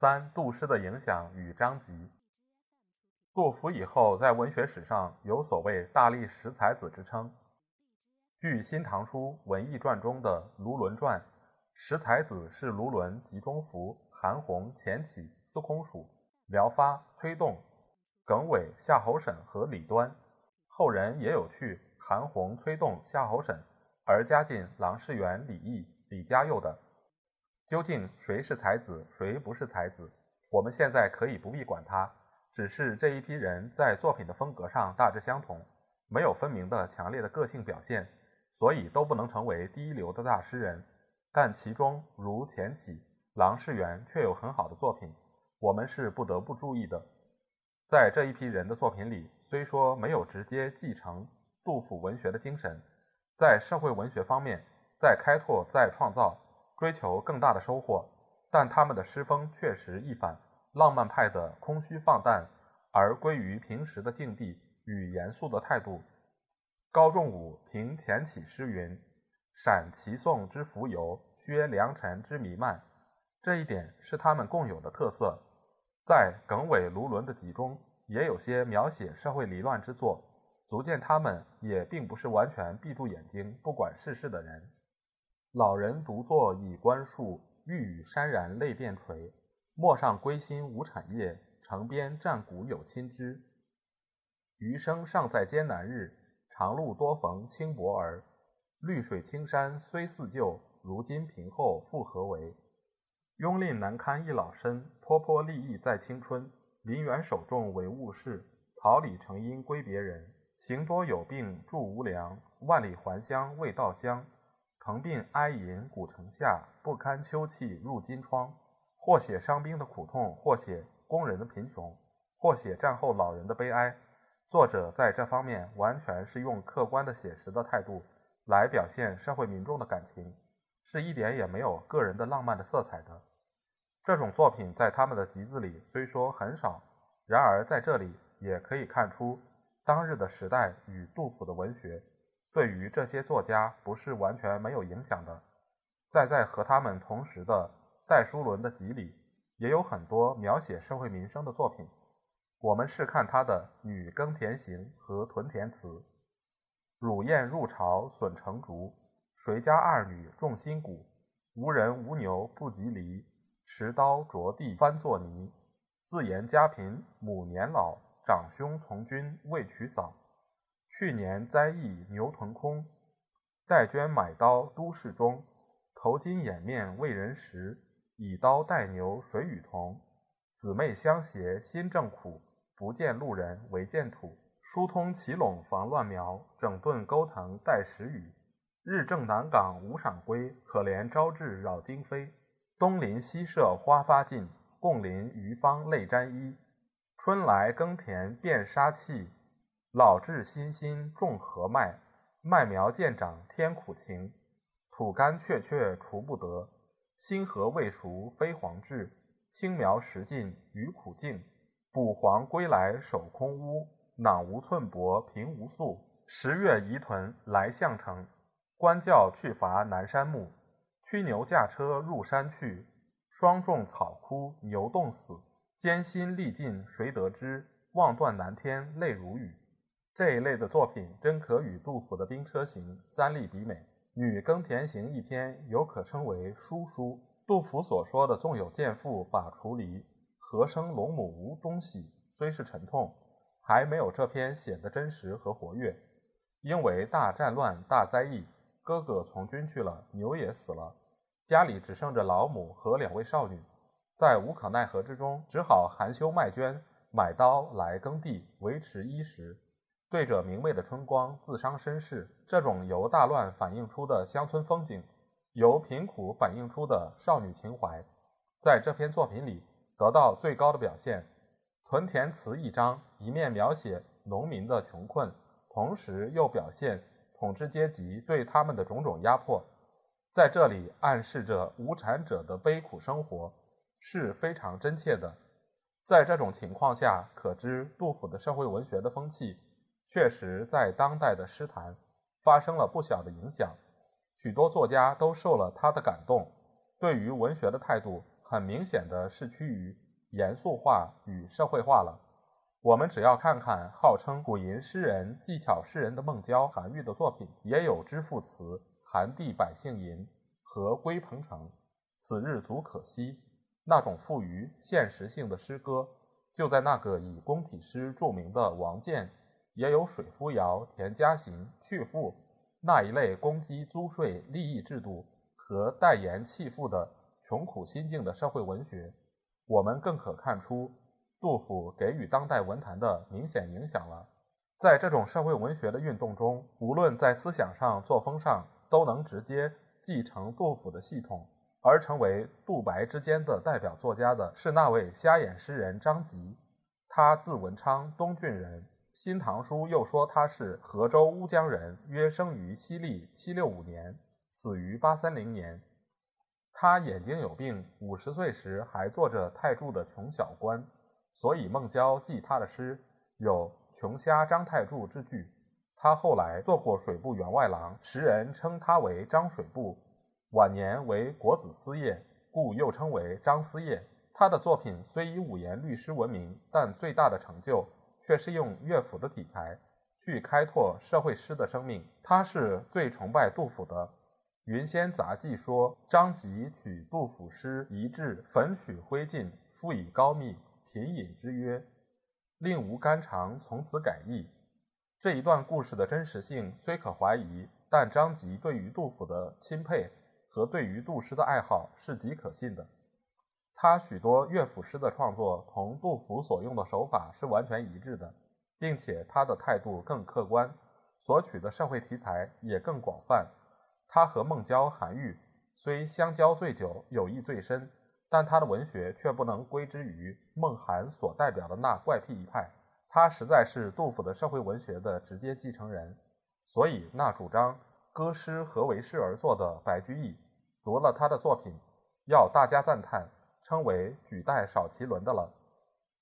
三、杜诗的影响与章集。杜甫以后在文学史上有所谓“大力十才子”之称。据《新唐书·文艺传》中的《卢纶传》，十才子是卢纶、集中福、韩翃、钱起、司空曙、廖发、崔栋、耿伟、夏侯审和李端。后人也有去韩翃、崔栋、夏侯审。而加进郎世元、李益、李嘉佑的，究竟谁是才子，谁不是才子？我们现在可以不必管他，只是这一批人在作品的风格上大致相同，没有分明的强烈的个性表现，所以都不能成为第一流的大诗人。但其中如钱起、郎世元却有很好的作品，我们是不得不注意的。在这一批人的作品里，虽说没有直接继承杜甫文学的精神。在社会文学方面，在开拓、在创造，追求更大的收获，但他们的诗风确实一反浪漫派的空虚放荡，而归于平时的境地与严肃的态度。高仲武评钱起诗云：“闪齐颂之浮游，削良辰之弥漫。”这一点是他们共有的特色。在耿伟、卢纶的集中，也有些描写社会离乱之作。足见他们也并不是完全闭住眼睛不管世事的人。老人独坐倚观树，欲语潸然泪便垂。陌上归心无产业，城边战鼓有亲知。余生尚在艰难日，长路多逢轻薄儿。绿水青山虽似旧，如今平后复何为？庸吝难堪一老身，泼泼利益在青春。林园守重为物事，桃李成荫归别人。行多有病住无粮，万里还乡未到乡。疼病哀吟古城下，不堪秋气入金窗。或写伤兵的苦痛，或写工人的贫穷，或写战后老人的悲哀。作者在这方面完全是用客观的写实的态度来表现社会民众的感情，是一点也没有个人的浪漫的色彩的。这种作品在他们的集子里虽说很少，然而在这里也可以看出。当日的时代与杜甫的文学，对于这些作家不是完全没有影响的。在在和他们同时的戴叔伦的集里，也有很多描写社会民生的作品。我们是看他的《女耕田行》和《屯田词》：“乳燕入巢损成竹，谁家二女种新谷？无人无牛不及犁，持刀着地翻作泥。自言家贫母年老。”长兄从军未娶嫂，去年灾疫牛屯空。待捐买刀都市中，头巾掩面为人识。以刀代牛谁与同？姊妹相携心正苦，不见路人唯见土。疏通奇垄防乱苗，整顿沟藤待时雨。日正南岗无赏归，可怜朝至扰丁飞。东邻西舍花发尽，共邻余芳泪沾衣。春来耕田遍杀气，老至辛辛种禾麦。麦苗渐长天苦晴，土干确确锄不得。新禾未熟飞黄至，青苗时尽余苦尽。补黄归来守空屋，囊无寸帛平无粟。十月移屯来项城，官教去伐南山木。驱牛驾车入山去，霜重草枯牛冻死。艰辛历尽谁得知？望断南天泪如雨。这一类的作品真可与杜甫的《兵车行》三吏比美，《女耕田行》一篇有可称为书书。杜甫所说的“纵有贱妇把锄犁，何生龙母无东西”，虽是沉痛，还没有这篇写得真实和活跃。因为大战乱、大灾疫，哥哥从军去了，牛也死了，家里只剩着老母和两位少女。在无可奈何之中，只好含羞卖绢，买刀来耕地，维持衣食。对着明媚的春光，自伤身世。这种由大乱反映出的乡村风景，由贫苦反映出的少女情怀，在这篇作品里得到最高的表现。《屯田词》一章一面描写农民的穷困，同时又表现统治阶级对他们的种种压迫，在这里暗示着无产者的悲苦生活是非常真切的。在这种情况下，可知杜甫的社会文学的风气确实在当代的诗坛发生了不小的影响，许多作家都受了他的感动，对于文学的态度很明显的是趋于。严肃化与社会化了。我们只要看看号称古吟诗人、技巧诗人的孟郊、韩愈的作品，也有《知父词》《寒地百姓吟》和《归彭城》。此日足可惜，那种富于现实性的诗歌，就在那个以宫体诗著名的王建，也有《水夫谣》《田家行》《去父》那一类攻击租税利益制度和代言弃妇的穷苦心境的社会文学。我们更可看出，杜甫给予当代文坛的明显影响了。在这种社会文学的运动中，无论在思想上、作风上，都能直接继承杜甫的系统，而成为杜白之间的代表作家的是那位瞎眼诗人张籍。他字文昌，东郡人，《新唐书》又说他是河州乌江人，约生于西历七六五年，死于八三零年。他眼睛有病，五十岁时还做着太柱的穷小官，所以孟郊记他的诗有“穷瞎张太柱”之句。他后来做过水部员外郎，时人称他为张水部。晚年为国子司业，故又称为张司业。他的作品虽以五言律诗闻名，但最大的成就却是用乐府的题材去开拓社会诗的生命。他是最崇拜杜甫的。《云仙杂记》说，张籍取杜甫诗一至，粉取灰烬，复以高密品饮之曰：“令吾肝肠从此改易。”这一段故事的真实性虽可怀疑，但张籍对于杜甫的钦佩和对于杜诗的爱好是极可信的。他许多乐府诗的创作同杜甫所用的手法是完全一致的，并且他的态度更客观，所取的社会题材也更广泛。他和孟郊、韩愈虽相交最久，友谊最深，但他的文学却不能归之于孟韩所代表的那怪癖一派。他实在是杜甫的社会文学的直接继承人，所以那主张歌诗何为诗而作的白居易，读了他的作品，要大加赞叹，称为举代少其伦的了。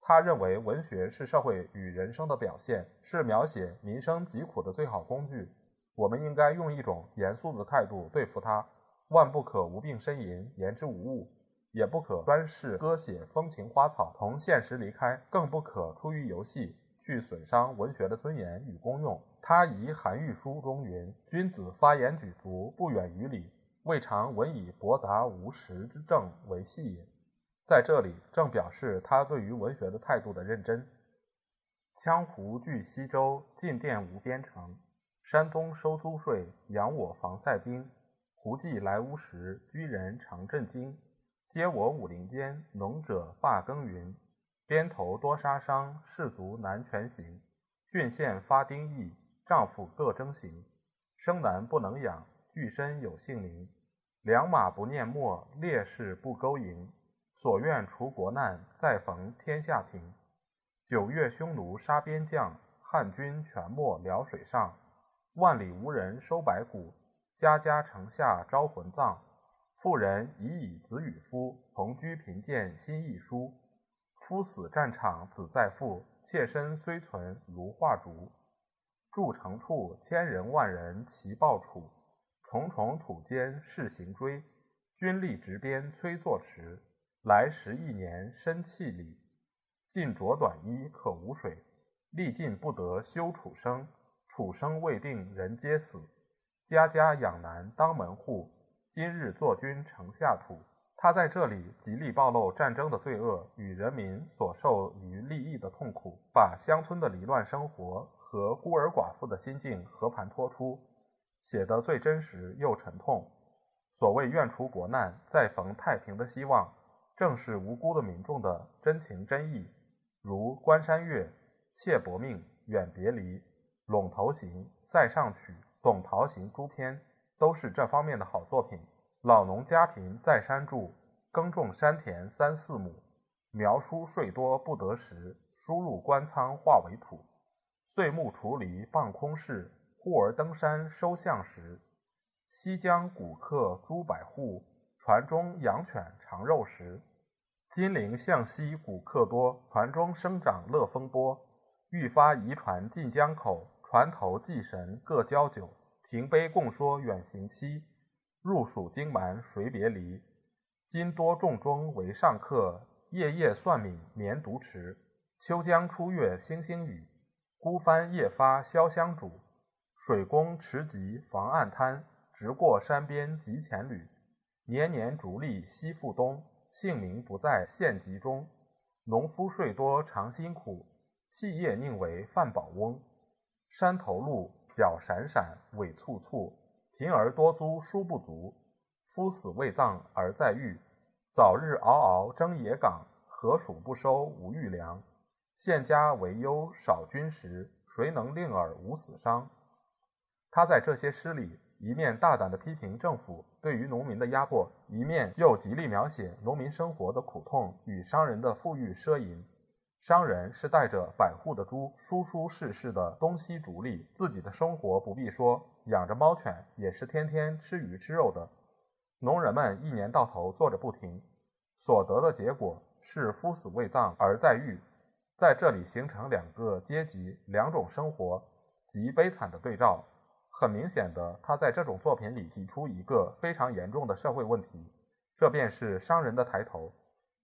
他认为文学是社会与人生的表现，是描写民生疾苦的最好工具。我们应该用一种严肃的态度对付他，万不可无病呻吟，言之无物；也不可专事歌写风情花草，同现实离开；更不可出于游戏去损伤文学的尊严与功用。他疑《韩愈书》中云：“君子发言举足，不远于礼，未尝闻以驳杂无实之政为戏也。”在这里，正表示他对于文学的态度的认真。羌胡据西周，晋殿无边城。山东收租税，养我防塞兵。胡骑来乌时，居人常震惊。皆我武陵间，农者罢耕耘。边头多杀伤，士卒难全行。郡县发丁役，丈夫各征行。生男不能养，具身有姓名。良马不念墨，烈士不勾营。所愿除国难，再逢天下平。九月匈奴杀边将，汉军全没辽水上。万里无人收白骨，家家城下招魂葬。妇人已以子与夫，同居贫贱心亦疏。夫死战场子在父，妾身虽存如画竹。筑城处千人万人齐报楚，重重土间势行追。军力执鞭催作迟，来时一年身气里。尽着短衣可无水，历尽不得休楚生。楚生未定，人皆死。家家养男当门户。今日作君城下土。他在这里极力暴露战争的罪恶与人民所受于利益的痛苦，把乡村的离乱生活和孤儿寡妇的心境和盘托出，写得最真实又沉痛。所谓愿除国难，再逢太平的希望，正是无辜的民众的真情真意。如《关山月》《妾薄命》《远别离》。《陇头行》《塞上曲》《董陶行》诸篇都是这方面的好作品。老农家贫在山住，耕种山田三四亩，苗书税多不得时，输入官仓化为土。岁暮锄犁傍空室，忽而登山收象时。西江古客诸百户，船中养犬尝肉食。金陵向西古客多，船中生长乐风波。欲发移船进江口，船头祭神各交酒。停杯共说远行期，入蜀荆蛮谁别离？今多重中为上客，夜夜算命眠独迟。秋江初月星星雨。孤帆夜发潇湘渚，水工持楫防岸滩。直过山边及前旅，年年逐利西复东。姓名不在县籍中，农夫税多常辛苦。弃业宁为饭饱翁。山头路脚闪闪尾簇簇，贫而多租书不足。夫死未葬而在狱，早日嗷嗷争野岗。何属不收无玉粮？县家为忧少军食，谁能令尔无死伤？他在这些诗里，一面大胆地批评政府对于农民的压迫，一面又极力描写农民生活的苦痛与商人的富裕奢淫。商人是带着百户的猪，舒舒适适的东西逐利，自己的生活不必说，养着猫犬也是天天吃鱼吃肉的。农人们一年到头做着不停，所得的结果是夫死未葬而在狱。在这里形成两个阶级、两种生活极悲惨的对照。很明显的，他在这种作品里提出一个非常严重的社会问题，这便是商人的抬头。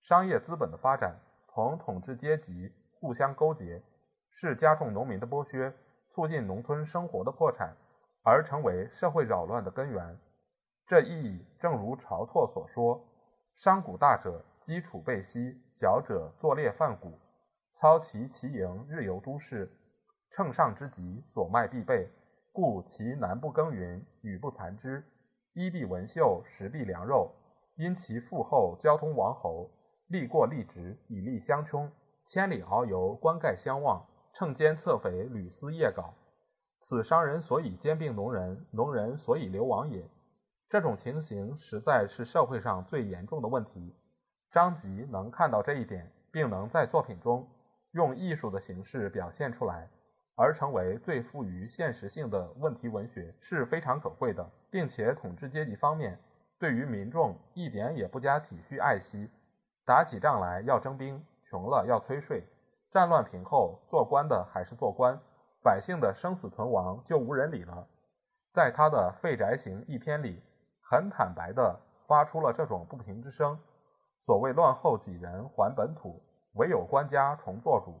商业资本的发展同统治阶级互相勾结，是加重农民的剥削，促进农村生活的破产，而成为社会扰乱的根源。这意义正如晁错所说：“商贾大者积储备息，小者作猎贩谷。”操其其营，日游都市，乘上之急，所卖必备，故其南不耕耘，雨不残枝，衣必纹绣，食必粮肉。因其富厚，交通王侯，利过利直，以利乡穷，千里遨游，冠盖相望，乘间侧肥，屡思夜稿。此商人所以兼并农人，农人所以流亡也。这种情形实在是社会上最严重的问题。张籍能看到这一点，并能在作品中。用艺术的形式表现出来，而成为最富于现实性的问题文学是非常可贵的，并且统治阶级方面对于民众一点也不加体恤爱惜，打起仗来要征兵，穷了要催税，战乱平后做官的还是做官，百姓的生死存亡就无人理了。在他的《废宅行》一篇里，很坦白地发出了这种不平之声。所谓乱后几人还本土。唯有官家重做主，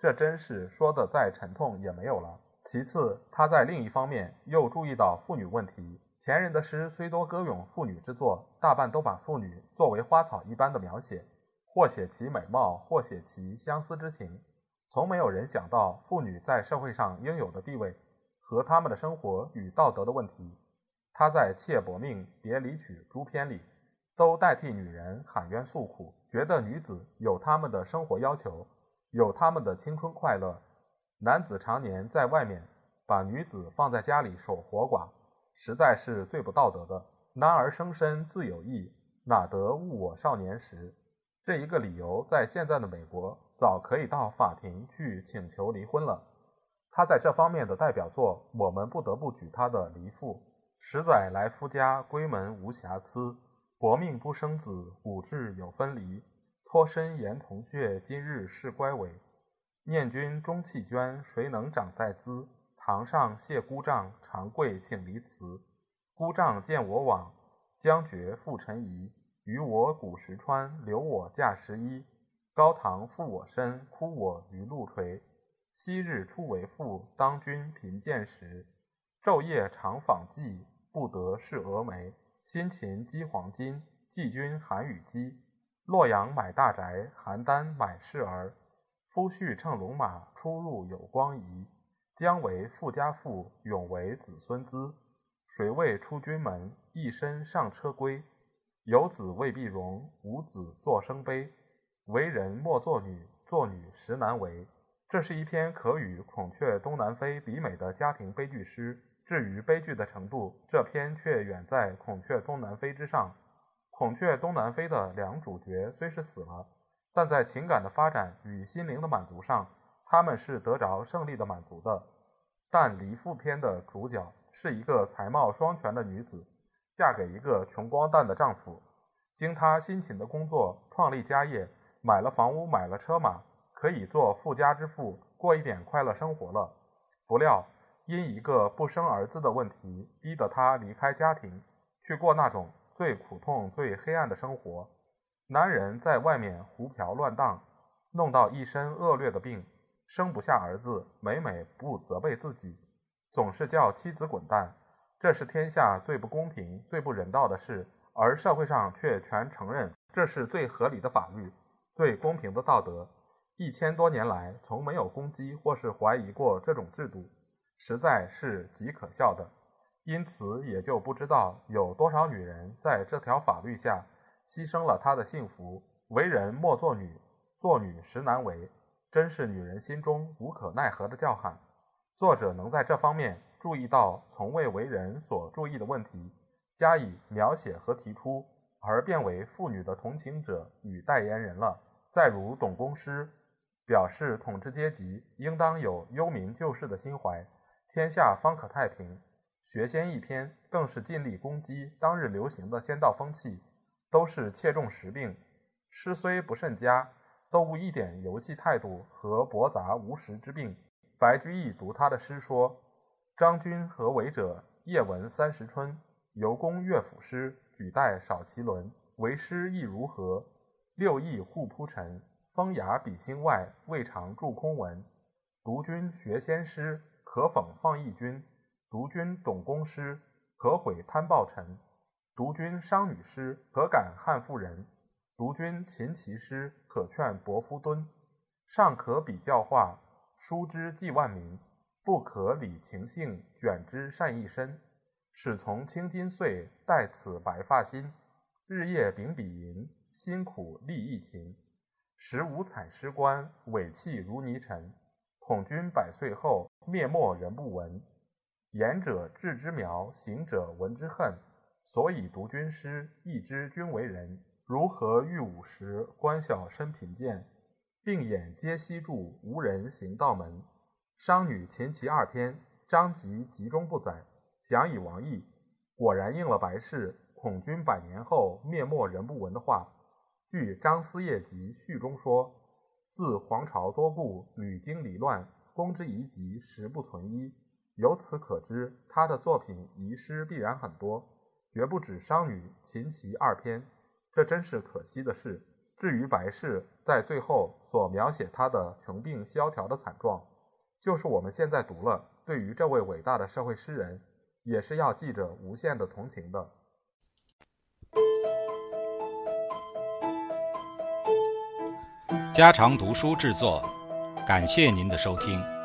这真是说的再沉痛也没有了。其次，他在另一方面又注意到妇女问题。前人的诗虽多歌咏妇女之作，大半都把妇女作为花草一般的描写，或写其美貌，或写其相思之情，从没有人想到妇女在社会上应有的地位和她们的生活与道德的问题。他在《妾薄命》《别离曲》诸篇里，都代替女人喊冤诉苦。觉得女子有她们的生活要求，有他们的青春快乐。男子常年在外面，把女子放在家里守活寡，实在是最不道德的。男儿生身自有意，哪得误我少年时？这一个理由，在现在的美国，早可以到法庭去请求离婚了。他在这方面的代表作，我们不得不举他的《离妇》：十载来夫家，闺门无瑕疵。薄命不生子，骨质有分离。脱身言同穴，今日是乖违。念君中气捐，谁能长在兹？堂上谢姑丈，长跪请离辞。姑丈见我往，将绝复尘移。余我古石川，留我驾时衣。高堂负我身，哭我于路垂。昔日初为妇，当君贫贱时。昼夜常访寄，不得是蛾眉。辛勤积黄金，季君寒雨饥。洛阳买大宅，邯郸买士儿。夫婿乘龙马，出入有光仪。将为富家妇，永为子孙资。谁为出军门，一身上车归？有子未必荣，无子作生悲。为人莫作女，作女实难为。这是一篇可与《孔雀东南飞》比美的家庭悲剧诗。至于悲剧的程度，这篇却远在《孔雀东南飞》之上。《孔雀东南飞》的两主角虽是死了，但在情感的发展与心灵的满足上，他们是得着胜利的满足的。但《离妇篇》的主角是一个才貌双全的女子，嫁给一个穷光蛋的丈夫，经她辛勤的工作，创立家业，买了房屋，买了车马，可以做富家之妇，过一点快乐生活了。不料，因一个不生儿子的问题，逼得她离开家庭，去过那种最苦痛、最黑暗的生活。男人在外面胡嫖乱荡，弄到一身恶劣的病。生不下儿子，每每不责备自己，总是叫妻子滚蛋，这是天下最不公平、最不人道的事，而社会上却全承认这是最合理的法律、最公平的道德。一千多年来，从没有攻击或是怀疑过这种制度，实在是极可笑的。因此，也就不知道有多少女人在这条法律下牺牲了她的幸福。为人莫做女，做女实难为。真是女人心中无可奈何的叫喊。作者能在这方面注意到从未为人所注意的问题，加以描写和提出，而变为妇女的同情者与代言人了。再如董公诗，表示统治阶级应当有忧民救世的心怀，天下方可太平。学仙一篇更是尽力攻击当日流行的仙道风气，都是切中时病。诗虽不甚佳。都无一点游戏态度和驳杂无实之病。白居易读他的诗说：“张君何为者？夜闻三十春。游宫乐府诗，举带少其伦。为诗亦如何？六艺互铺陈。风雅比兴外，未尝著空文。读君学仙诗，可讽放逸君；读君董公诗，可毁贪暴臣；读君商女诗，可感汉妇人。”读君琴棋诗，可劝伯夫敦；上可比教化，书之济万民；不可理情性，卷之善一身。始从青金岁，待此白发新。日夜秉笔吟，辛苦立意勤。时无采诗官，尾气如泥尘。统君百岁后，灭没人不闻。言者志之苗，行者闻之恨。所以读君诗，亦知君为人。如何遇五时？官小身贫贱，病眼皆悉注，无人行道门。商女琴棋二篇，张籍集中不载，想以王意，果然应了白氏“恐君百年后灭没人不闻”的话。据《张思业集序》中说：“自黄巢多故，屡经离乱，公之遗疾实不存一。”由此可知，他的作品遗失必然很多，绝不止商女琴棋二篇。这真是可惜的事。至于白氏在最后所描写他的穷病萧条的惨状，就是我们现在读了，对于这位伟大的社会诗人，也是要记着无限的同情的。家常读书制作，感谢您的收听。